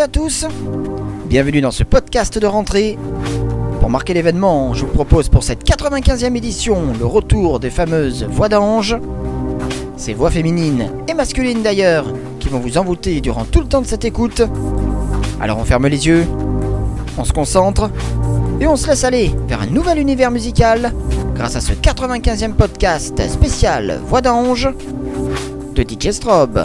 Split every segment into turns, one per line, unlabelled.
À tous, bienvenue dans ce podcast de rentrée. Pour marquer l'événement, je vous propose pour cette 95e édition le retour des fameuses voix d'ange. Ces voix féminines et masculines d'ailleurs, qui vont vous envoûter durant tout le temps de cette écoute. Alors on ferme les yeux, on se concentre et on se laisse aller vers un nouvel univers musical grâce à ce 95e podcast spécial Voix d'ange de DJ Strobe.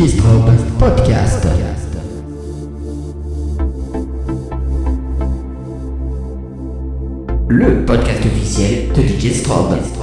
DJ Strobe Podcast. Le podcast officiel de DJ Strobe.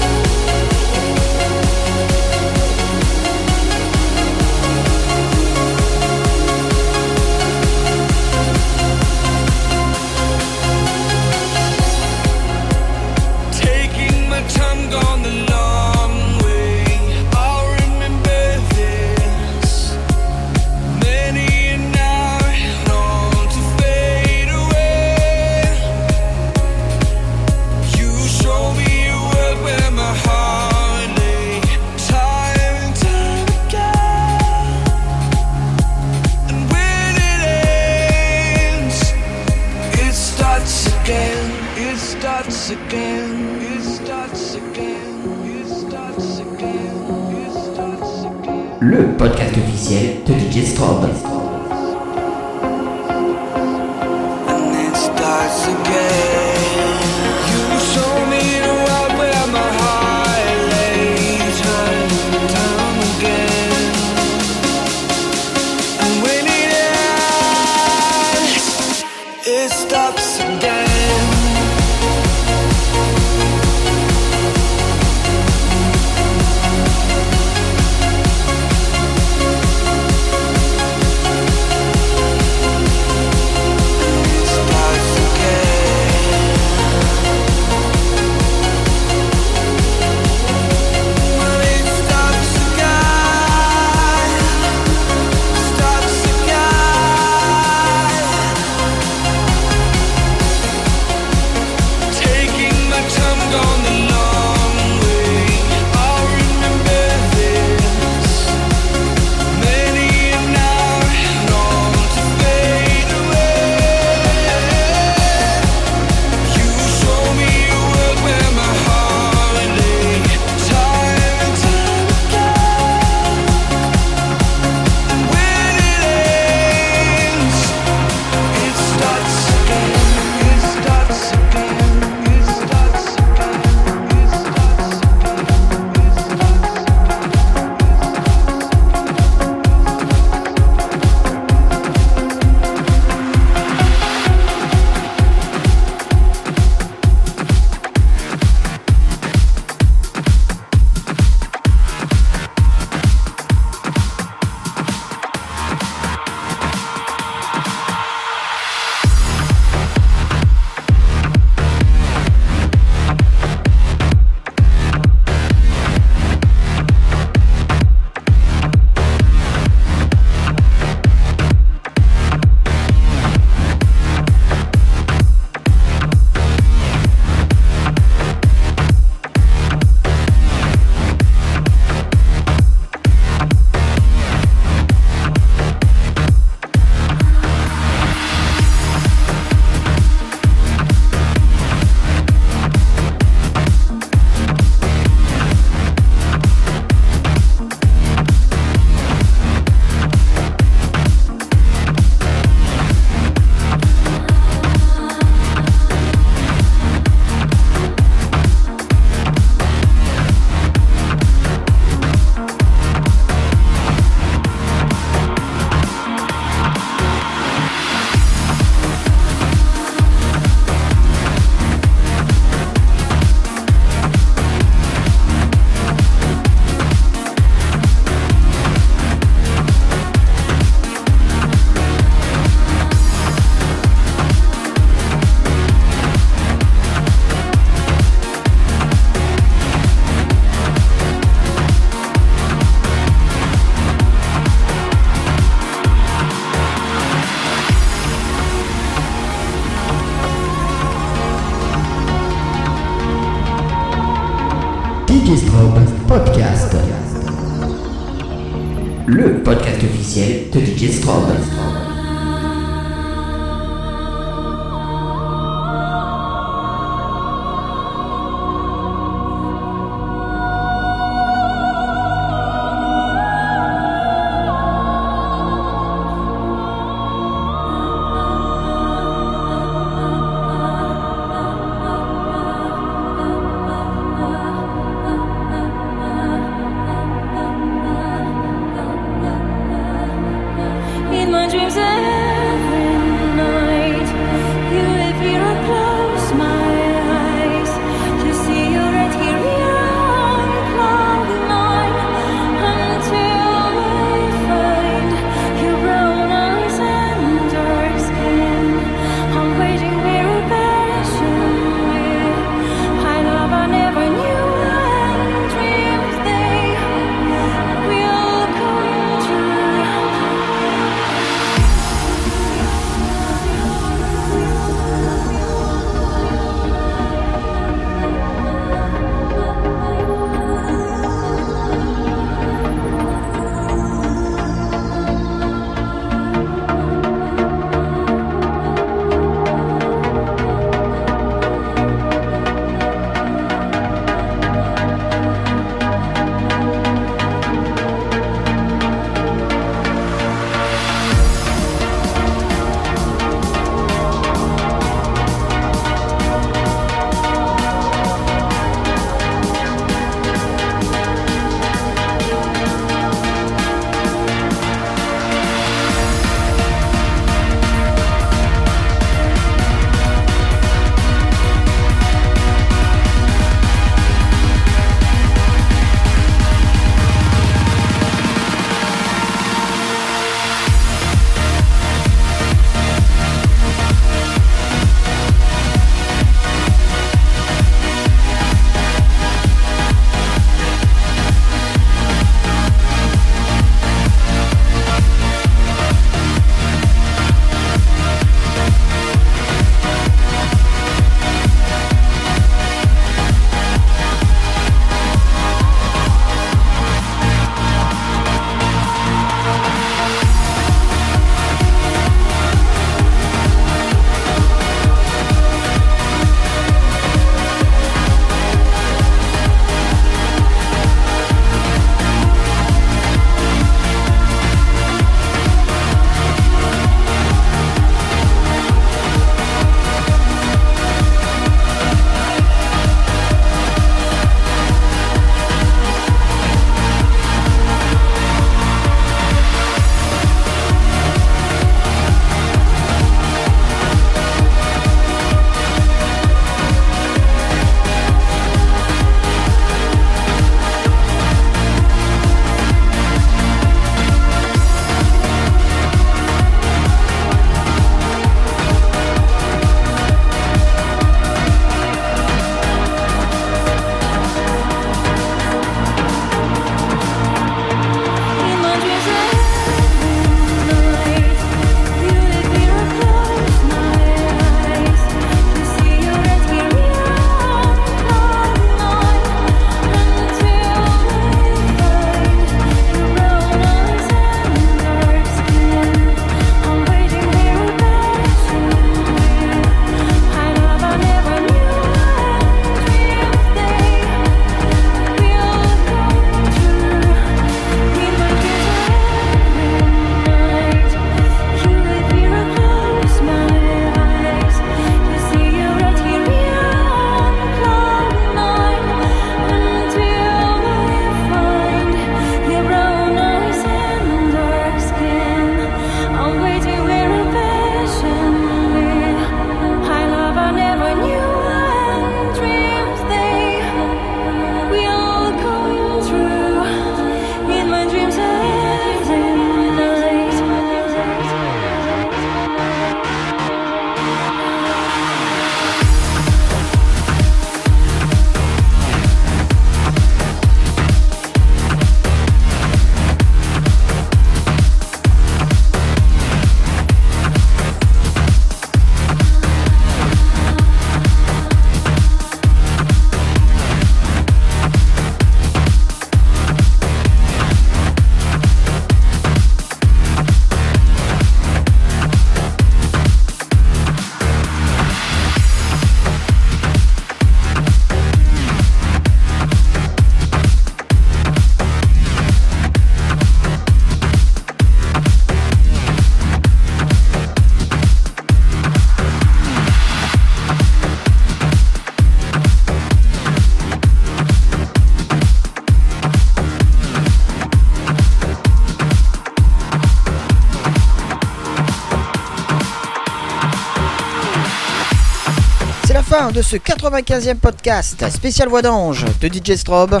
De ce 95e podcast spécial voix d'ange de DJ Strobe.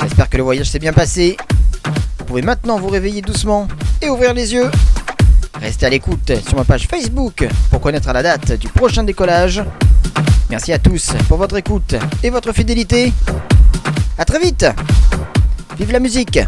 J'espère que le voyage s'est bien passé. Vous pouvez maintenant vous réveiller doucement et ouvrir les yeux. Restez à l'écoute sur ma page Facebook pour connaître la date du prochain décollage. Merci à tous pour votre écoute et votre fidélité. A très vite Vive la musique